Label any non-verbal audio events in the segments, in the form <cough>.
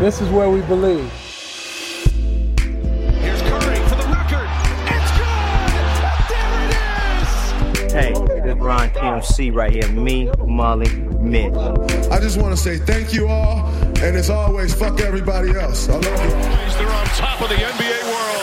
This is where we believe. Here's Curry for the record. It's good! There it is! Hey, this is Ron TMC right here. Me, Molly, Mint. I just want to say thank you all, and as always, fuck everybody else. I love you. They're on top of the NBA world.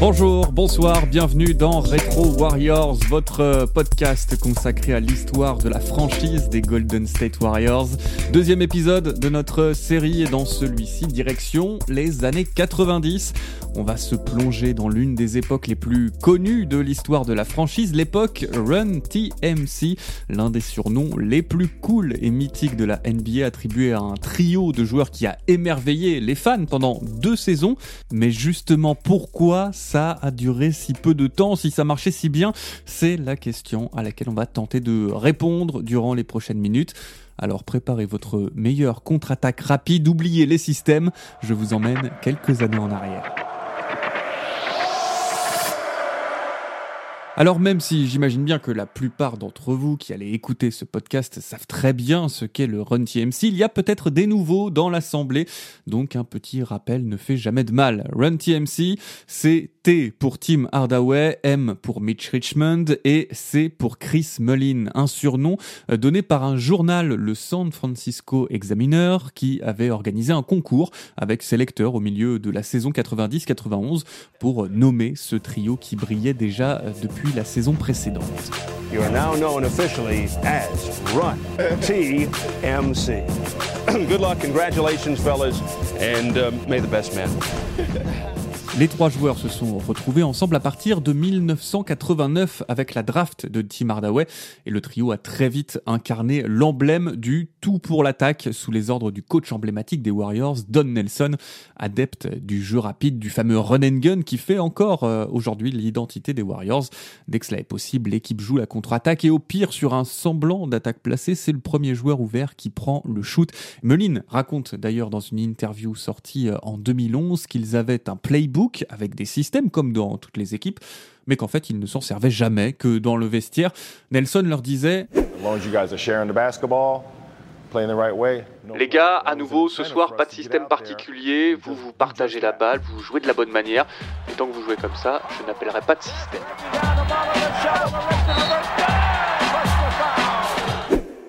Bonjour, bonsoir, bienvenue dans Retro Warriors, votre euh, podcast consacré à l'histoire de la franchise des Golden State Warriors. Deuxième épisode de notre série et dans celui-ci, direction les années 90. On va se plonger dans l'une des époques les plus connues de l'histoire de la franchise, l'époque Run TMC, l'un des surnoms les plus cool et mythiques de la NBA attribué à un trio de joueurs qui a émerveillé les fans pendant deux saisons. Mais justement, pourquoi ça a duré si peu de temps, si ça marchait si bien C'est la question à laquelle on va tenter de répondre durant les prochaines minutes. Alors préparez votre meilleure contre-attaque rapide, oubliez les systèmes, je vous emmène quelques années en arrière. Alors même si j'imagine bien que la plupart d'entre vous qui allez écouter ce podcast savent très bien ce qu'est le Run TMC, il y a peut-être des nouveaux dans l'assemblée, donc un petit rappel ne fait jamais de mal. Run TMC, c'est T pour Tim Hardaway, M pour Mitch Richmond et C pour Chris Mullin, un surnom euh, donné par un journal, le San Francisco Examiner, qui avait organisé un concours avec ses lecteurs au milieu de la saison 90-91 pour nommer ce trio qui brillait déjà euh, depuis la saison précédente. You are now known officially as Run TMC. <clears throat> Good luck, congratulations, fellas, and um, may the best man. <laughs> Les trois joueurs se sont retrouvés ensemble à partir de 1989 avec la draft de Tim Hardaway et le trio a très vite incarné l'emblème du tout pour l'attaque sous les ordres du coach emblématique des Warriors, Don Nelson, adepte du jeu rapide, du fameux run and gun qui fait encore euh, aujourd'hui l'identité des Warriors. Dès que cela est possible, l'équipe joue la contre-attaque et au pire sur un semblant d'attaque placée, c'est le premier joueur ouvert qui prend le shoot. Melin raconte d'ailleurs dans une interview sortie euh, en 2011 qu'ils avaient un playbook avec des systèmes comme dans toutes les équipes, mais qu'en fait ils ne s'en servaient jamais, que dans le vestiaire, Nelson leur disait As long as you guys are sharing the basketball, playing the right way. no Les gars, à nouveau, ce soir, pas de système particulier, vous vous partagez la balle, vous jouez de la bonne manière, et tant que vous jouez comme ça, je n'appellerai pas de système.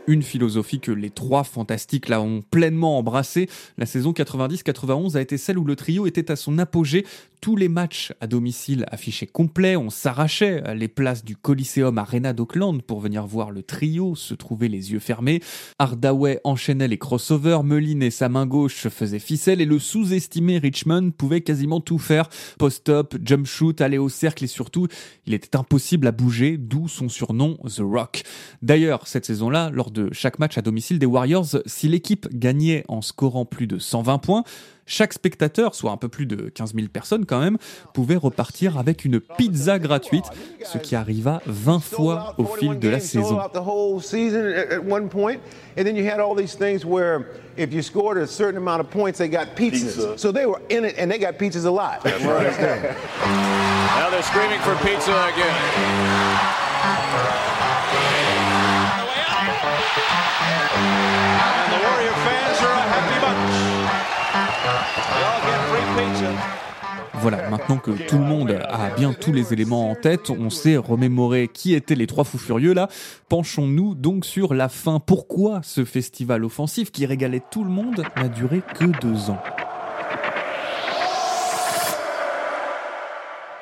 Une philosophie que les trois fantastiques là ont pleinement embrassée. La saison 90-91 a été celle où le trio était à son apogée. Tous les matchs à domicile affichaient complets, on s'arrachait les places du Coliseum Arena d'Auckland pour venir voir le trio se trouver les yeux fermés. Hardaway enchaînait les crossovers, Mullin et sa main gauche faisaient ficelle et le sous-estimé Richmond pouvait quasiment tout faire. Post-up, jump shoot, aller au cercle et surtout, il était impossible à bouger, d'où son surnom The Rock. D'ailleurs, cette saison-là, lors de chaque match à domicile des Warriors, si l'équipe gagnait en scorant plus de 120 points, chaque spectateur, soit un peu plus de 15 000 personnes quand même, pouvait repartir avec une pizza gratuite, ce qui arriva 20 fois au fil de la saison. Sold out the whole season at, at one point, and then you had all these things where if you scored a certain amount of points, they got pizzas. Pizza. So they were in it, and they got pizzas a lot. <laughs> Now they're screaming for pizza again. Voilà, maintenant que tout le monde a bien tous les éléments en tête, on sait remémorer qui étaient les trois fous furieux là. Penchons-nous donc sur la fin. Pourquoi ce festival offensif qui régalait tout le monde n'a duré que deux ans?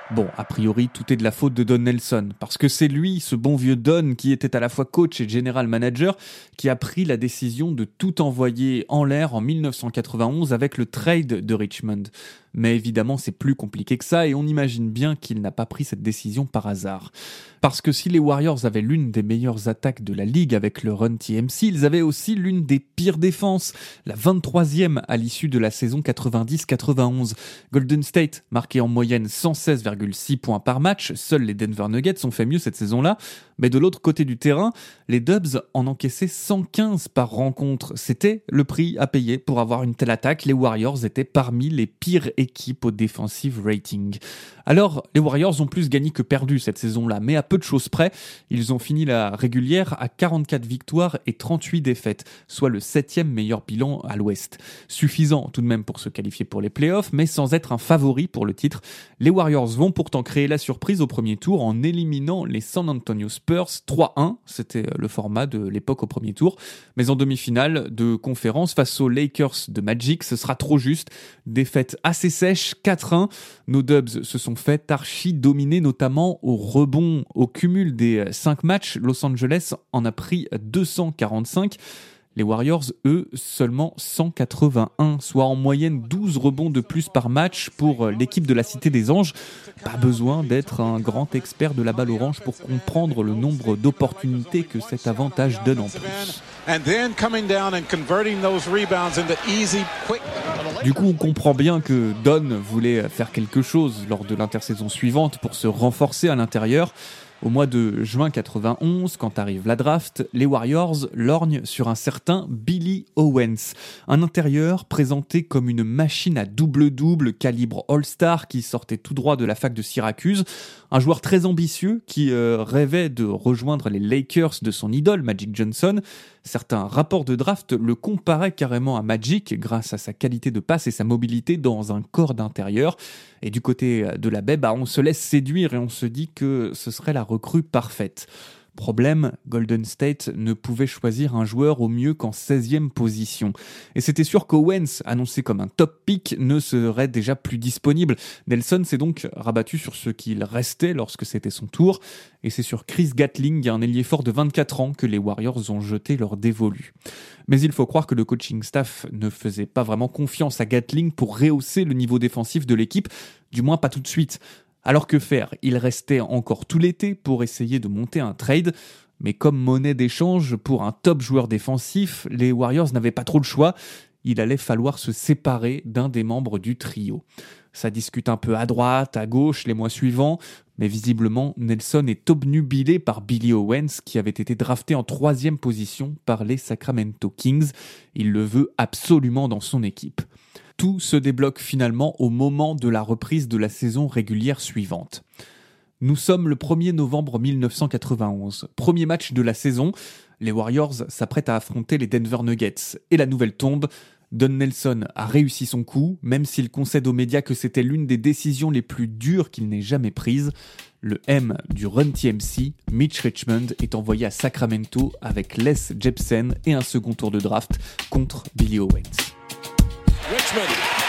Bon, a priori, tout est de la faute de Don Nelson, parce que c'est lui, ce bon vieux Don, qui était à la fois coach et general manager, qui a pris la décision de tout envoyer en l'air en 1991 avec le trade de Richmond. Mais évidemment, c'est plus compliqué que ça et on imagine bien qu'il n'a pas pris cette décision par hasard. Parce que si les Warriors avaient l'une des meilleures attaques de la ligue avec le run TMC, ils avaient aussi l'une des pires défenses, la 23e à l'issue de la saison 90-91. Golden State marquait en moyenne 116,6 points par match, seuls les Denver Nuggets ont fait mieux cette saison-là, mais de l'autre côté du terrain, les Dubs en encaissaient 115 par rencontre. C'était le prix à payer pour avoir une telle attaque. Les Warriors étaient parmi les pires équipes équipe au defensive rating. Alors, les Warriors ont plus gagné que perdu cette saison-là, mais à peu de choses près, ils ont fini la régulière à 44 victoires et 38 défaites, soit le septième meilleur bilan à l'Ouest. Suffisant tout de même pour se qualifier pour les playoffs, mais sans être un favori pour le titre. Les Warriors vont pourtant créer la surprise au premier tour en éliminant les San Antonio Spurs 3-1, c'était le format de l'époque au premier tour, mais en demi-finale de conférence face aux Lakers de Magic, ce sera trop juste. Défaite assez sèche, 4-1. Nos Dubs se sont fait archi dominer, notamment au rebond, au cumul des 5 matchs. Los Angeles en a pris 245. Les Warriors, eux, seulement 181, soit en moyenne 12 rebonds de plus par match pour l'équipe de la Cité des Anges. Pas besoin d'être un grand expert de la balle orange pour comprendre le nombre d'opportunités que cet avantage donne en plus. Du coup, on comprend bien que Don voulait faire quelque chose lors de l'intersaison suivante pour se renforcer à l'intérieur. Au mois de juin 91, quand arrive la draft, les Warriors lorgnent sur un certain Billy Owens, un intérieur présenté comme une machine à double-double calibre All-Star qui sortait tout droit de la fac de Syracuse, un joueur très ambitieux qui euh, rêvait de rejoindre les Lakers de son idole Magic Johnson. Certains rapports de draft le comparaient carrément à Magic grâce à sa qualité de passe et sa mobilité dans un corps d'intérieur. Et du côté de la baie, bah, on se laisse séduire et on se dit que ce serait la recrue parfaite. Problème, Golden State ne pouvait choisir un joueur au mieux qu'en 16e position. Et c'était sûr qu'Owens, annoncé comme un top pick, ne serait déjà plus disponible. Nelson s'est donc rabattu sur ce qu'il restait lorsque c'était son tour. Et c'est sur Chris Gatling, un ailier fort de 24 ans, que les Warriors ont jeté leur dévolu. Mais il faut croire que le coaching staff ne faisait pas vraiment confiance à Gatling pour rehausser le niveau défensif de l'équipe, du moins pas tout de suite. Alors que faire? Il restait encore tout l'été pour essayer de monter un trade. Mais comme monnaie d'échange pour un top joueur défensif, les Warriors n'avaient pas trop le choix. Il allait falloir se séparer d'un des membres du trio. Ça discute un peu à droite, à gauche les mois suivants, mais visiblement Nelson est obnubilé par Billy Owens qui avait été drafté en troisième position par les Sacramento Kings. Il le veut absolument dans son équipe. Tout se débloque finalement au moment de la reprise de la saison régulière suivante. Nous sommes le 1er novembre 1991, premier match de la saison. Les Warriors s'apprêtent à affronter les Denver Nuggets. Et la nouvelle tombe. Don Nelson a réussi son coup, même s'il concède aux médias que c'était l'une des décisions les plus dures qu'il n'ait jamais prises. Le M du Run TMC, Mitch Richmond, est envoyé à Sacramento avec Les Jepsen et un second tour de draft contre Billy Owens. Richmond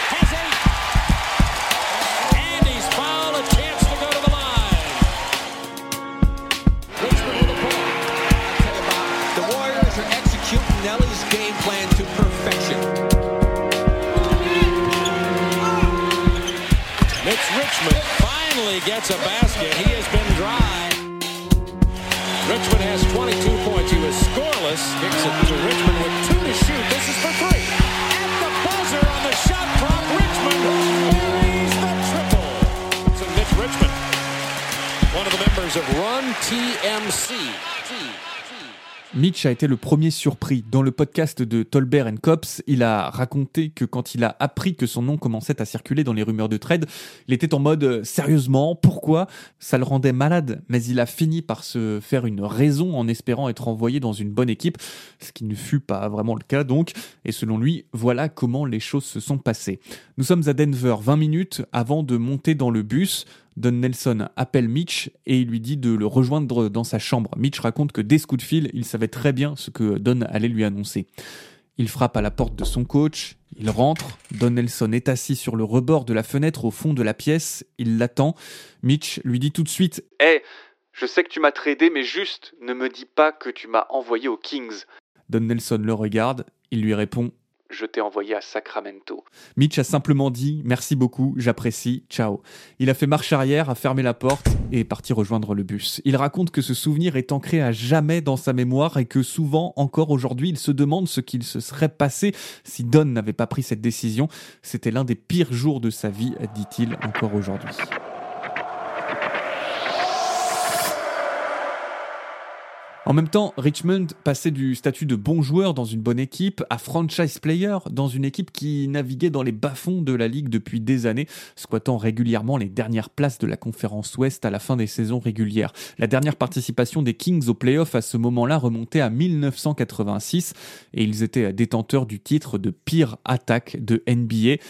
Mitch a été le premier surpris. Dans le podcast de Tolbert Cops, il a raconté que quand il a appris que son nom commençait à circuler dans les rumeurs de trade, il était en mode euh, sérieusement, pourquoi? Ça le rendait malade, mais il a fini par se faire une raison en espérant être envoyé dans une bonne équipe, ce qui ne fut pas vraiment le cas donc, et selon lui, voilà comment les choses se sont passées. Nous sommes à Denver 20 minutes avant de monter dans le bus. Don Nelson appelle Mitch et il lui dit de le rejoindre dans sa chambre. Mitch raconte que dès ce coup de fil, il savait très bien ce que Don allait lui annoncer. Il frappe à la porte de son coach, il rentre, Don Nelson est assis sur le rebord de la fenêtre au fond de la pièce, il l'attend. Mitch lui dit tout de suite Hé, je sais que tu m'as tradé, mais juste, ne me dis pas que tu m'as envoyé aux Kings. Don Nelson le regarde, il lui répond je t'ai envoyé à Sacramento. Mitch a simplement dit merci beaucoup, j'apprécie, ciao. Il a fait marche arrière, a fermé la porte et est parti rejoindre le bus. Il raconte que ce souvenir est ancré à jamais dans sa mémoire et que souvent, encore aujourd'hui, il se demande ce qu'il se serait passé si Don n'avait pas pris cette décision. C'était l'un des pires jours de sa vie, dit-il encore aujourd'hui. En même temps, Richmond passait du statut de bon joueur dans une bonne équipe à franchise player dans une équipe qui naviguait dans les bas-fonds de la ligue depuis des années, squattant régulièrement les dernières places de la conférence Ouest à la fin des saisons régulières. La dernière participation des Kings aux playoffs à ce moment-là remontait à 1986 et ils étaient détenteurs du titre de pire attaque de NBA.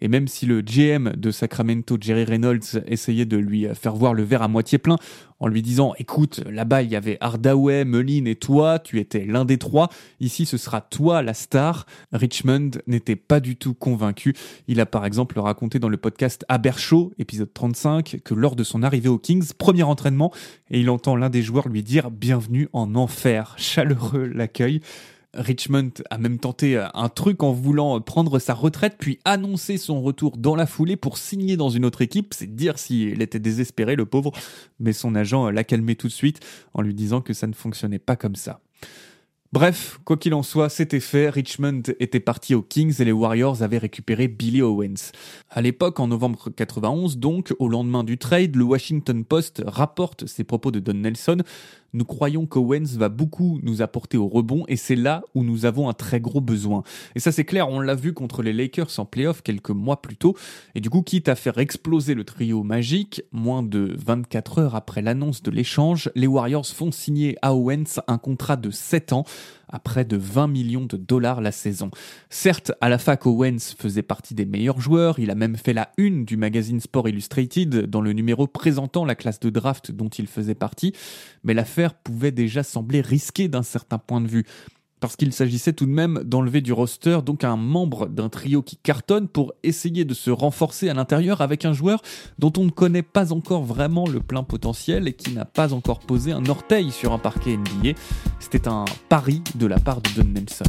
Et même si le GM de Sacramento, Jerry Reynolds, essayait de lui faire voir le verre à moitié plein en lui disant écoute, là-bas il y avait Hardaway, Mullin et toi, tu étais l'un des trois, ici ce sera toi la star, Richmond n'était pas du tout convaincu. Il a par exemple raconté dans le podcast Abershow, épisode 35, que lors de son arrivée aux Kings, premier entraînement, et il entend l'un des joueurs lui dire bienvenue en enfer, chaleureux l'accueil. Richmond a même tenté un truc en voulant prendre sa retraite puis annoncer son retour dans la foulée pour signer dans une autre équipe. C'est dire s'il était désespéré, le pauvre. Mais son agent l'a calmé tout de suite en lui disant que ça ne fonctionnait pas comme ça. Bref, quoi qu'il en soit, c'était fait. Richmond était parti aux Kings et les Warriors avaient récupéré Billy Owens. À l'époque, en novembre 91, donc, au lendemain du trade, le Washington Post rapporte ces propos de Don Nelson. Nous croyons qu'Owens va beaucoup nous apporter au rebond et c'est là où nous avons un très gros besoin. Et ça c'est clair, on l'a vu contre les Lakers en playoff quelques mois plus tôt. Et du coup, quitte à faire exploser le trio magique, moins de 24 heures après l'annonce de l'échange, les Warriors font signer à Owens un contrat de 7 ans à près de 20 millions de dollars la saison. Certes, à la fac, Owens faisait partie des meilleurs joueurs, il a même fait la une du magazine Sport Illustrated dans le numéro présentant la classe de draft dont il faisait partie, mais l'affaire pouvait déjà sembler risquée d'un certain point de vue parce qu'il s'agissait tout de même d'enlever du roster donc un membre d'un trio qui cartonne pour essayer de se renforcer à l'intérieur avec un joueur dont on ne connaît pas encore vraiment le plein potentiel et qui n'a pas encore posé un orteil sur un parquet NBA. C'était un pari de la part de Don Nelson.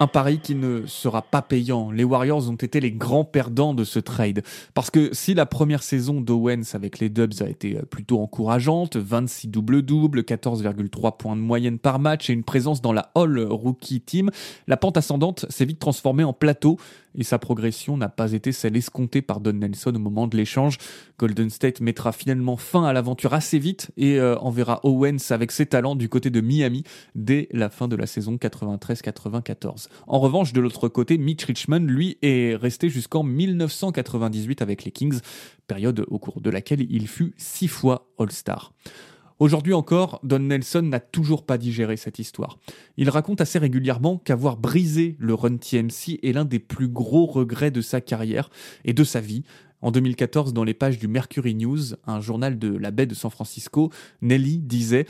Un pari qui ne sera pas payant. Les Warriors ont été les grands perdants de ce trade. Parce que si la première saison d'Owens avec les Dubs a été plutôt encourageante, 26 double-double, 14,3 points de moyenne par match et une présence dans la All Rookie Team, la pente ascendante s'est vite transformée en plateau et sa progression n'a pas été celle escomptée par Don Nelson au moment de l'échange. Golden State mettra finalement fin à l'aventure assez vite et euh, enverra Owens avec ses talents du côté de Miami dès la fin de la saison 93-94. En revanche, de l'autre côté, Mitch Richmond, lui, est resté jusqu'en 1998 avec les Kings, période au cours de laquelle il fut six fois All-Star. Aujourd'hui encore, Don Nelson n'a toujours pas digéré cette histoire. Il raconte assez régulièrement qu'avoir brisé le Run TMC est l'un des plus gros regrets de sa carrière et de sa vie. En 2014, dans les pages du Mercury News, un journal de la baie de San Francisco, Nelly disait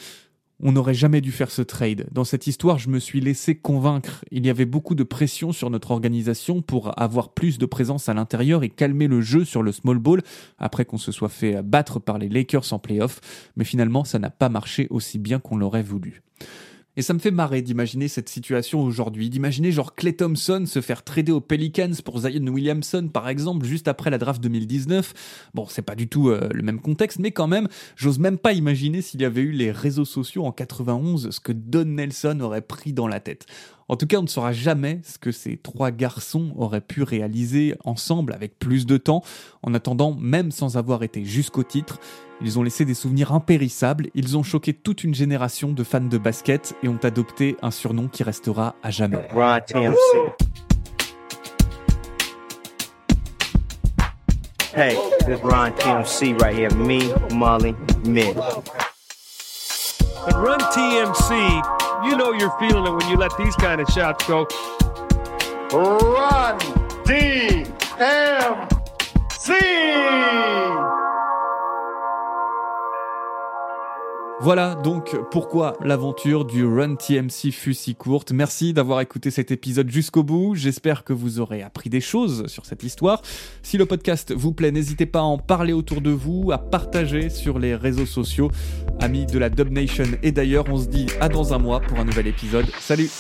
on n'aurait jamais dû faire ce trade. Dans cette histoire, je me suis laissé convaincre. Il y avait beaucoup de pression sur notre organisation pour avoir plus de présence à l'intérieur et calmer le jeu sur le small ball après qu'on se soit fait battre par les Lakers en playoff. Mais finalement, ça n'a pas marché aussi bien qu'on l'aurait voulu. Et ça me fait marrer d'imaginer cette situation aujourd'hui, d'imaginer genre Clay Thompson se faire trader aux Pelicans pour Zion Williamson par exemple juste après la draft 2019. Bon, c'est pas du tout euh, le même contexte, mais quand même, j'ose même pas imaginer s'il y avait eu les réseaux sociaux en 91, ce que Don Nelson aurait pris dans la tête. En tout cas, on ne saura jamais ce que ces trois garçons auraient pu réaliser ensemble avec plus de temps. En attendant, même sans avoir été jusqu'au titre, ils ont laissé des souvenirs impérissables, ils ont choqué toute une génération de fans de basket et ont adopté un surnom qui restera à jamais. Hey, this is Ron TMC right here. Me, Molly, Mitch. Run TMC, you know you're feeling it when you let these kind of shots go. Run DMC. Voilà donc pourquoi l'aventure du Run TMC fut si courte. Merci d'avoir écouté cet épisode jusqu'au bout. J'espère que vous aurez appris des choses sur cette histoire. Si le podcast vous plaît, n'hésitez pas à en parler autour de vous, à partager sur les réseaux sociaux. Amis de la Dub Nation et d'ailleurs, on se dit à dans un mois pour un nouvel épisode. Salut